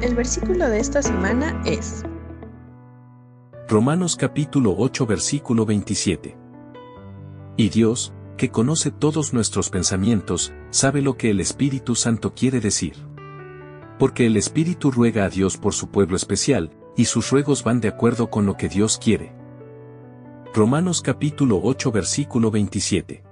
El versículo de esta semana es Romanos capítulo 8 versículo 27. Y Dios, que conoce todos nuestros pensamientos, sabe lo que el Espíritu Santo quiere decir. Porque el Espíritu ruega a Dios por su pueblo especial, y sus ruegos van de acuerdo con lo que Dios quiere. Romanos capítulo 8 versículo 27.